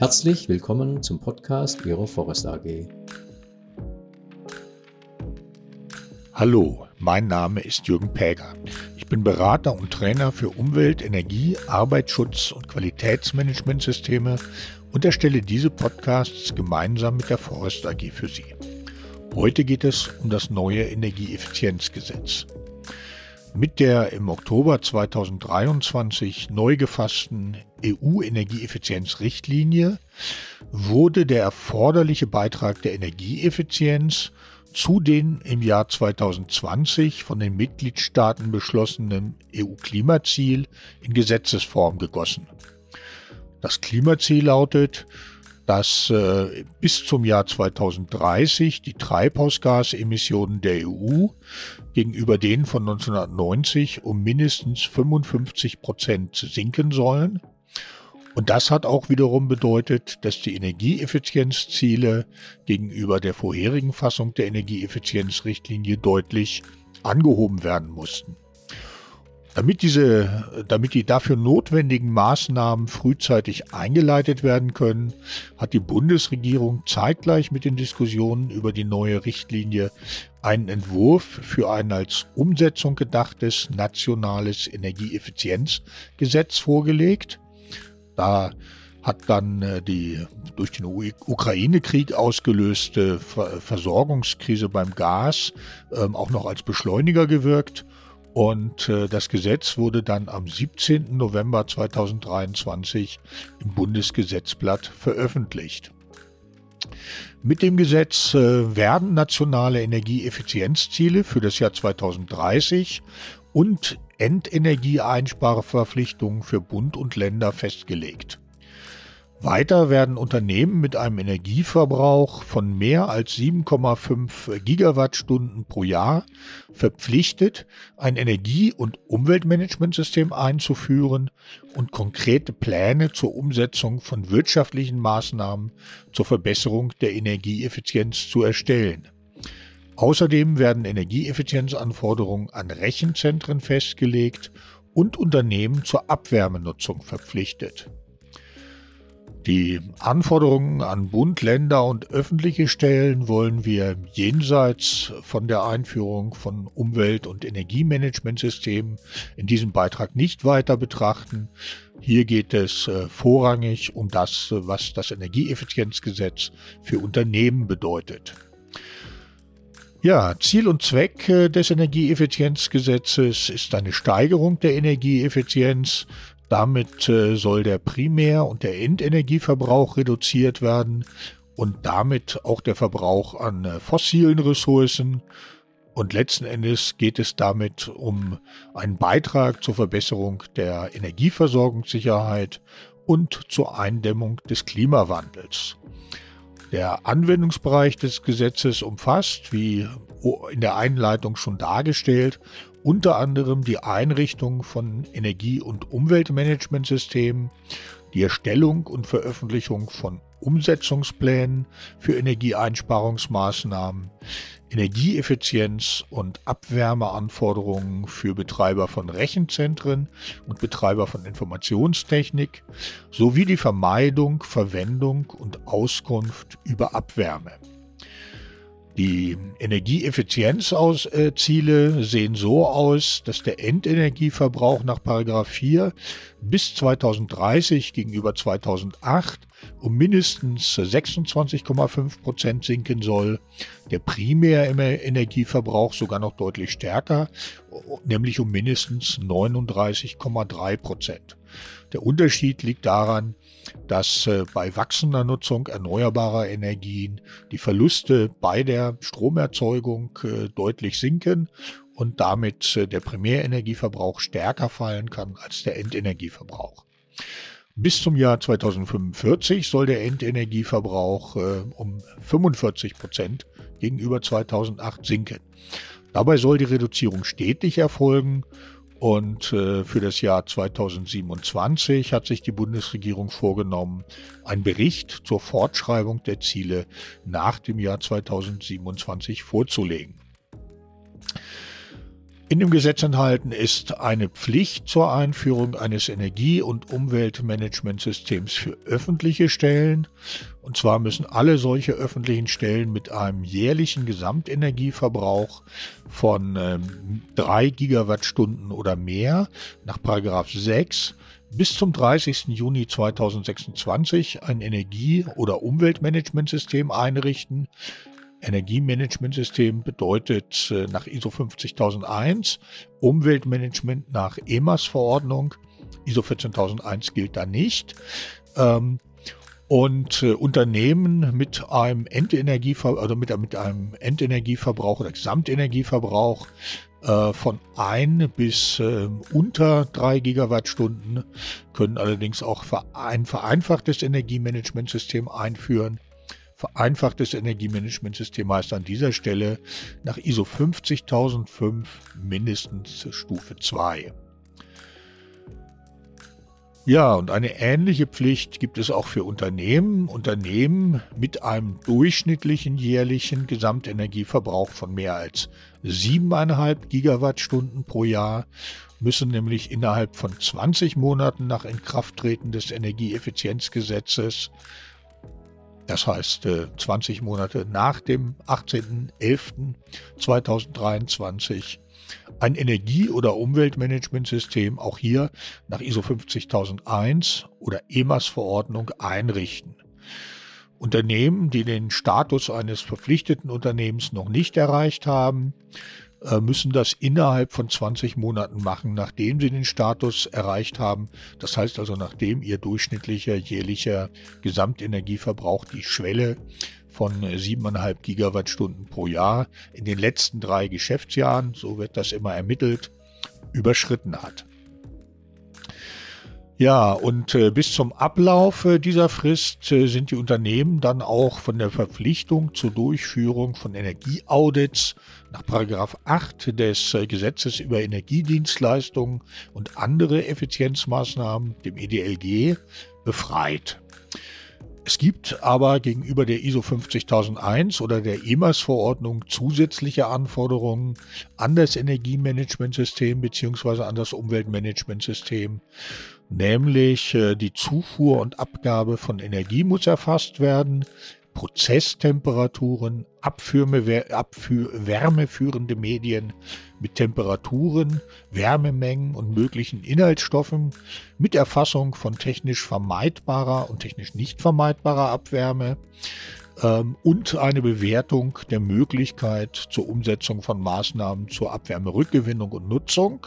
Herzlich willkommen zum Podcast Ihrer Forest AG. Hallo, mein Name ist Jürgen Päger. Ich bin Berater und Trainer für Umwelt, Energie, Arbeitsschutz und Qualitätsmanagementsysteme und erstelle diese Podcasts gemeinsam mit der Forest AG für Sie. Heute geht es um das neue Energieeffizienzgesetz. Mit der im Oktober 2023 neu gefassten EU-Energieeffizienzrichtlinie wurde der erforderliche Beitrag der Energieeffizienz zu den im Jahr 2020 von den Mitgliedstaaten beschlossenen EU-Klimaziel in Gesetzesform gegossen. Das Klimaziel lautet, dass äh, bis zum Jahr 2030 die Treibhausgasemissionen der EU gegenüber denen von 1990 um mindestens 55 Prozent sinken sollen. Und das hat auch wiederum bedeutet, dass die Energieeffizienzziele gegenüber der vorherigen Fassung der Energieeffizienzrichtlinie deutlich angehoben werden mussten. Damit, diese, damit die dafür notwendigen Maßnahmen frühzeitig eingeleitet werden können, hat die Bundesregierung zeitgleich mit den Diskussionen über die neue Richtlinie einen Entwurf für ein als Umsetzung gedachtes nationales Energieeffizienzgesetz vorgelegt. Da hat dann äh, die durch den Ukraine-Krieg ausgelöste Versorgungskrise beim Gas ähm, auch noch als Beschleuniger gewirkt und äh, das Gesetz wurde dann am 17. November 2023 im Bundesgesetzblatt veröffentlicht. Mit dem Gesetz äh, werden nationale Energieeffizienzziele für das Jahr 2030 und Endenergieeinsparverpflichtungen für Bund und Länder festgelegt. Weiter werden Unternehmen mit einem Energieverbrauch von mehr als 7,5 Gigawattstunden pro Jahr verpflichtet, ein Energie- und Umweltmanagementsystem einzuführen und konkrete Pläne zur Umsetzung von wirtschaftlichen Maßnahmen zur Verbesserung der Energieeffizienz zu erstellen. Außerdem werden Energieeffizienzanforderungen an Rechenzentren festgelegt und Unternehmen zur Abwärmenutzung verpflichtet. Die Anforderungen an Bund, Länder und öffentliche Stellen wollen wir jenseits von der Einführung von Umwelt- und Energiemanagementsystemen in diesem Beitrag nicht weiter betrachten. Hier geht es äh, vorrangig um das, was das Energieeffizienzgesetz für Unternehmen bedeutet. Ja, Ziel und Zweck äh, des Energieeffizienzgesetzes ist eine Steigerung der Energieeffizienz damit äh, soll der Primär- und der Endenergieverbrauch reduziert werden und damit auch der Verbrauch an äh, fossilen Ressourcen. Und letzten Endes geht es damit um einen Beitrag zur Verbesserung der Energieversorgungssicherheit und zur Eindämmung des Klimawandels. Der Anwendungsbereich des Gesetzes umfasst, wie in der Einleitung schon dargestellt, unter anderem die Einrichtung von Energie- und Umweltmanagementsystemen, die Erstellung und Veröffentlichung von Umsetzungsplänen für Energieeinsparungsmaßnahmen, Energieeffizienz und Abwärmeanforderungen für Betreiber von Rechenzentren und Betreiber von Informationstechnik sowie die Vermeidung, Verwendung und Auskunft über Abwärme. Die Energieeffizienzziele sehen so aus, dass der Endenergieverbrauch nach 4 bis 2030 gegenüber 2008 um mindestens 26,5 Prozent sinken soll. Der Primärenergieverbrauch sogar noch deutlich stärker, nämlich um mindestens 39,3 Prozent. Der Unterschied liegt daran, dass äh, bei wachsender Nutzung erneuerbarer Energien die Verluste bei der Stromerzeugung äh, deutlich sinken und damit äh, der Primärenergieverbrauch stärker fallen kann als der Endenergieverbrauch. Bis zum Jahr 2045 soll der Endenergieverbrauch um 45 Prozent gegenüber 2008 sinken. Dabei soll die Reduzierung stetig erfolgen und äh, für das Jahr 2027 hat sich die Bundesregierung vorgenommen, einen Bericht zur Fortschreibung der Ziele nach dem Jahr 2027 vorzulegen. In dem Gesetz enthalten ist eine Pflicht zur Einführung eines Energie- und Umweltmanagementsystems für öffentliche Stellen. Und zwar müssen alle solche öffentlichen Stellen mit einem jährlichen Gesamtenergieverbrauch von ähm, 3 Gigawattstunden oder mehr nach Paragraph 6 bis zum 30. Juni 2026 ein Energie- oder Umweltmanagementsystem einrichten, Energiemanagementsystem bedeutet äh, nach ISO 50001, Umweltmanagement nach EMAS-Verordnung. ISO 14001 gilt da nicht. Ähm, und äh, Unternehmen mit einem Endenergieverbrauch, also mit, mit, einem Endenergieverbrauch oder Gesamtenergieverbrauch äh, von ein bis äh, unter drei Gigawattstunden können allerdings auch ein vereinfachtes Energiemanagementsystem einführen. Vereinfachtes Energiemanagementsystem heißt an dieser Stelle nach ISO 50005 mindestens Stufe 2. Ja, und eine ähnliche Pflicht gibt es auch für Unternehmen. Unternehmen mit einem durchschnittlichen jährlichen Gesamtenergieverbrauch von mehr als 7,5 Gigawattstunden pro Jahr müssen nämlich innerhalb von 20 Monaten nach Inkrafttreten des Energieeffizienzgesetzes das heißt, 20 äh, Monate nach dem 18.11.2023 ein Energie- oder Umweltmanagementsystem auch hier nach ISO 50001 oder EMAS-Verordnung einrichten. Unternehmen, die den Status eines verpflichteten Unternehmens noch nicht erreicht haben, müssen das innerhalb von 20 Monaten machen, nachdem sie den Status erreicht haben. Das heißt also, nachdem ihr durchschnittlicher jährlicher Gesamtenergieverbrauch die Schwelle von 7,5 Gigawattstunden pro Jahr in den letzten drei Geschäftsjahren, so wird das immer ermittelt, überschritten hat. Ja, und äh, bis zum Ablauf äh, dieser Frist äh, sind die Unternehmen dann auch von der Verpflichtung zur Durchführung von Energieaudits nach 8 des äh, Gesetzes über Energiedienstleistungen und andere Effizienzmaßnahmen, dem EDLG, befreit. Es gibt aber gegenüber der ISO 50001 oder der EMAS-Verordnung zusätzliche Anforderungen an das Energiemanagementsystem bzw. an das Umweltmanagementsystem, nämlich äh, die Zufuhr und Abgabe von Energie muss erfasst werden, Prozesstemperaturen, Abführme, Abführ, wärmeführende Medien mit Temperaturen, Wärmemengen und möglichen Inhaltsstoffen mit Erfassung von technisch vermeidbarer und technisch nicht vermeidbarer Abwärme ähm, und eine Bewertung der Möglichkeit zur Umsetzung von Maßnahmen zur Abwärmerückgewinnung und Nutzung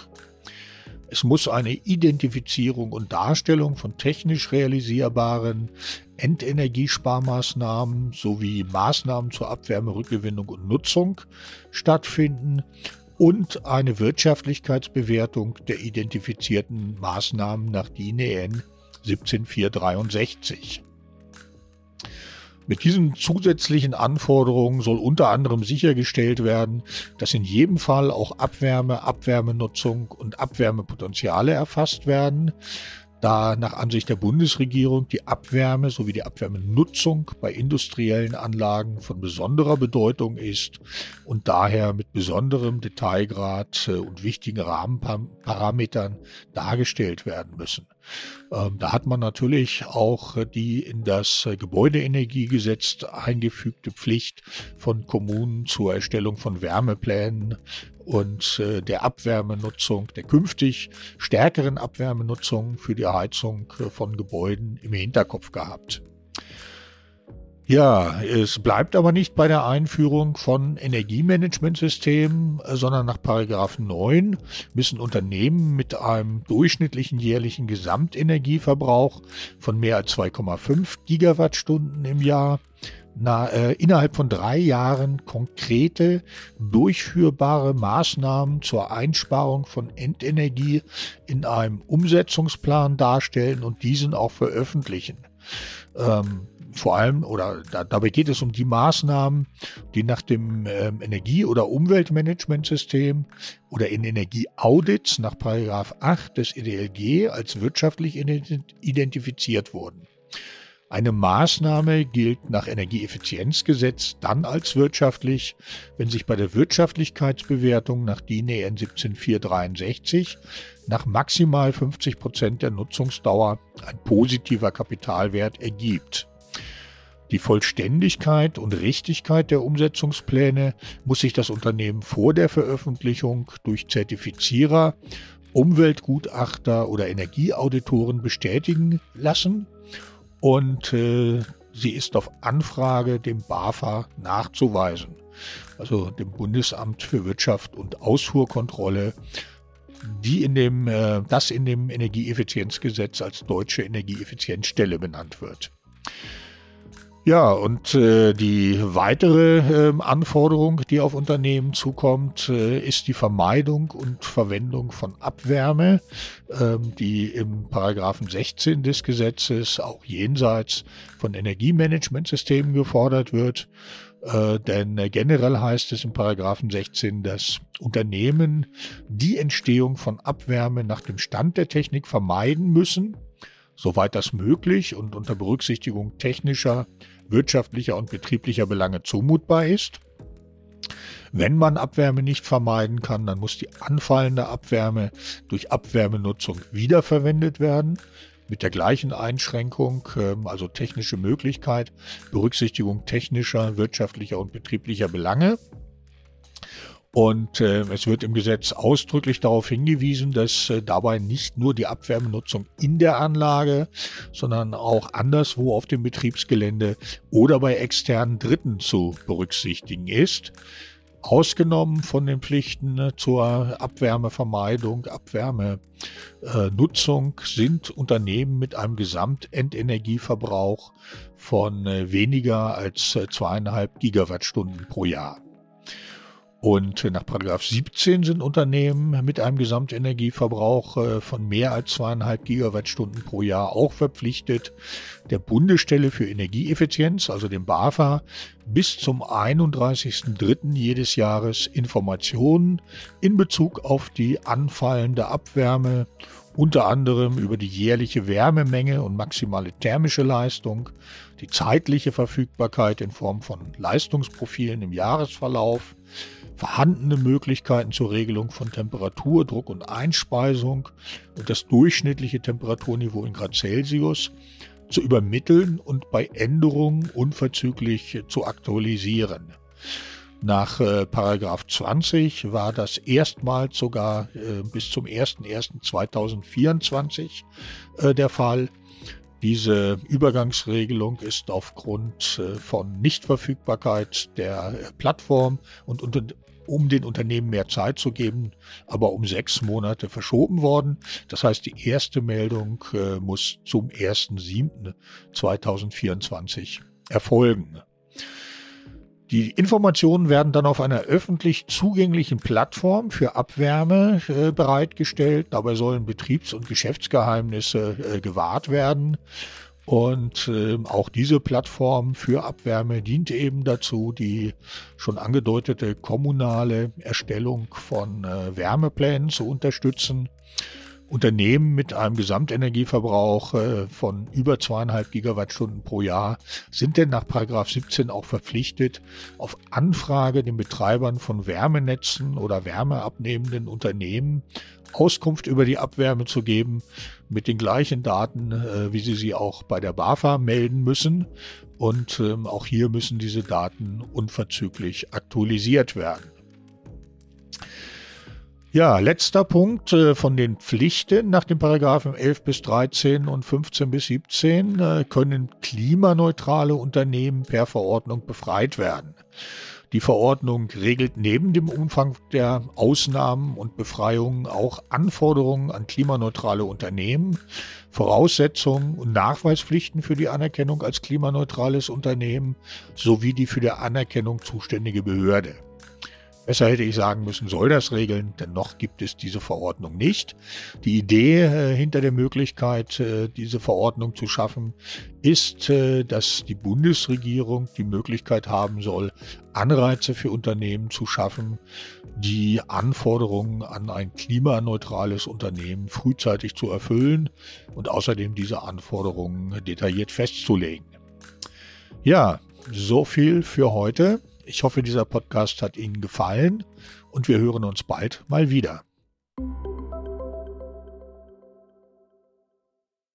es muss eine Identifizierung und Darstellung von technisch realisierbaren Endenergiesparmaßnahmen sowie Maßnahmen zur Abwärmerückgewinnung und Nutzung stattfinden und eine Wirtschaftlichkeitsbewertung der identifizierten Maßnahmen nach DIN EN 17463. Mit diesen zusätzlichen Anforderungen soll unter anderem sichergestellt werden, dass in jedem Fall auch Abwärme, Abwärmenutzung und Abwärmepotenziale erfasst werden, da nach Ansicht der Bundesregierung die Abwärme sowie die Abwärmenutzung bei industriellen Anlagen von besonderer Bedeutung ist und daher mit besonderem Detailgrad äh, und wichtigen Rahmenparametern dargestellt werden müssen. Ähm, da hat man natürlich auch die in das Gebäudeenergiegesetz eingefügte Pflicht von Kommunen zur Erstellung von Wärmeplänen und äh, der Abwärmenutzung, der künftig stärkeren Abwärmenutzung für die Heizung äh, von Gebäuden im Hinterkopf gehabt. Ja, es bleibt aber nicht bei der Einführung von Energiemanagementsystemen, sondern nach Paragraph 9 müssen Unternehmen mit einem durchschnittlichen jährlichen Gesamtenergieverbrauch von mehr als 2,5 Gigawattstunden im Jahr na, äh, innerhalb von drei Jahren konkrete, durchführbare Maßnahmen zur Einsparung von Endenergie in einem Umsetzungsplan darstellen und diesen auch veröffentlichen. Ähm, vor allem, oder da, dabei geht es um die Maßnahmen, die nach dem ähm, Energie- oder Umweltmanagementsystem oder in Energieaudits nach 8 des EDLG als wirtschaftlich identifiziert wurden. Eine Maßnahme gilt nach Energieeffizienzgesetz dann als wirtschaftlich, wenn sich bei der Wirtschaftlichkeitsbewertung nach DIN EN 17463 nach maximal 50 Prozent der Nutzungsdauer ein positiver Kapitalwert ergibt. Die Vollständigkeit und Richtigkeit der Umsetzungspläne muss sich das Unternehmen vor der Veröffentlichung durch Zertifizierer, Umweltgutachter oder Energieauditoren bestätigen lassen und äh, sie ist auf Anfrage dem BAFA nachzuweisen, also dem Bundesamt für Wirtschaft und Ausfuhrkontrolle, die in dem, äh, das in dem Energieeffizienzgesetz als deutsche Energieeffizienzstelle benannt wird. Ja, und äh, die weitere äh, Anforderung, die auf Unternehmen zukommt, äh, ist die Vermeidung und Verwendung von Abwärme, ähm, die im Paragraphen 16 des Gesetzes auch jenseits von Energiemanagementsystemen gefordert wird. Äh, denn generell heißt es im Paragraphen 16, dass Unternehmen die Entstehung von Abwärme nach dem Stand der Technik vermeiden müssen, soweit das möglich und unter Berücksichtigung technischer, wirtschaftlicher und betrieblicher Belange zumutbar ist. Wenn man Abwärme nicht vermeiden kann, dann muss die anfallende Abwärme durch Abwärmenutzung wiederverwendet werden, mit der gleichen Einschränkung, ähm, also technische Möglichkeit, Berücksichtigung technischer, wirtschaftlicher und betrieblicher Belange. Und äh, es wird im Gesetz ausdrücklich darauf hingewiesen, dass äh, dabei nicht nur die Abwärmenutzung in der Anlage, sondern auch anderswo auf dem Betriebsgelände oder bei externen Dritten zu berücksichtigen ist. Ausgenommen von den Pflichten äh, zur Abwärmevermeidung, Abwärmenutzung äh, sind Unternehmen mit einem Gesamtendenergieverbrauch von äh, weniger als äh, zweieinhalb Gigawattstunden pro Jahr. Und nach Paragraph 17 sind Unternehmen mit einem Gesamtenergieverbrauch äh, von mehr als zweieinhalb Gigawattstunden pro Jahr auch verpflichtet, der Bundesstelle für Energieeffizienz, also dem BAFA, bis zum 31.03. jedes Jahres Informationen in Bezug auf die anfallende Abwärme, unter anderem über die jährliche Wärmemenge und maximale thermische Leistung, die zeitliche Verfügbarkeit in Form von Leistungsprofilen im Jahresverlauf, vorhandene Möglichkeiten zur Regelung von Temperatur, Druck und Einspeisung und das durchschnittliche Temperaturniveau in Grad Celsius zu übermitteln und bei Änderungen unverzüglich zu aktualisieren. Nach äh, Paragraph 20 war das erstmals sogar äh, bis zum 01.01.2024 äh, der Fall. Diese Übergangsregelung ist aufgrund äh, von Nichtverfügbarkeit der Plattform und um den Unternehmen mehr Zeit zu geben, aber um sechs Monate verschoben worden. Das heißt, die erste Meldung äh, muss zum 1.7.2024 erfolgen. Die Informationen werden dann auf einer öffentlich zugänglichen Plattform für Abwärme äh, bereitgestellt. Dabei sollen Betriebs- und Geschäftsgeheimnisse äh, gewahrt werden. Und äh, auch diese Plattform für Abwärme dient eben dazu, die schon angedeutete kommunale Erstellung von äh, Wärmeplänen zu unterstützen. Unternehmen mit einem Gesamtenergieverbrauch äh, von über zweieinhalb Gigawattstunden pro Jahr sind denn nach Paragraph 17 auch verpflichtet, auf Anfrage den Betreibern von Wärmenetzen oder wärmeabnehmenden Unternehmen Auskunft über die Abwärme zu geben, mit den gleichen Daten, äh, wie sie sie auch bei der BAFA melden müssen. Und ähm, auch hier müssen diese Daten unverzüglich aktualisiert werden. Ja, letzter Punkt äh, von den Pflichten nach den Paragraphen 11 bis 13 und 15 bis 17 äh, können klimaneutrale Unternehmen per Verordnung befreit werden. Die Verordnung regelt neben dem Umfang der Ausnahmen und Befreiungen auch Anforderungen an klimaneutrale Unternehmen, Voraussetzungen und Nachweispflichten für die Anerkennung als klimaneutrales Unternehmen sowie die für die Anerkennung zuständige Behörde. Besser hätte ich sagen müssen, soll das regeln, denn noch gibt es diese Verordnung nicht. Die Idee äh, hinter der Möglichkeit, äh, diese Verordnung zu schaffen, ist, äh, dass die Bundesregierung die Möglichkeit haben soll, Anreize für Unternehmen zu schaffen, die Anforderungen an ein klimaneutrales Unternehmen frühzeitig zu erfüllen und außerdem diese Anforderungen detailliert festzulegen. Ja, so viel für heute. Ich hoffe, dieser Podcast hat Ihnen gefallen und wir hören uns bald mal wieder.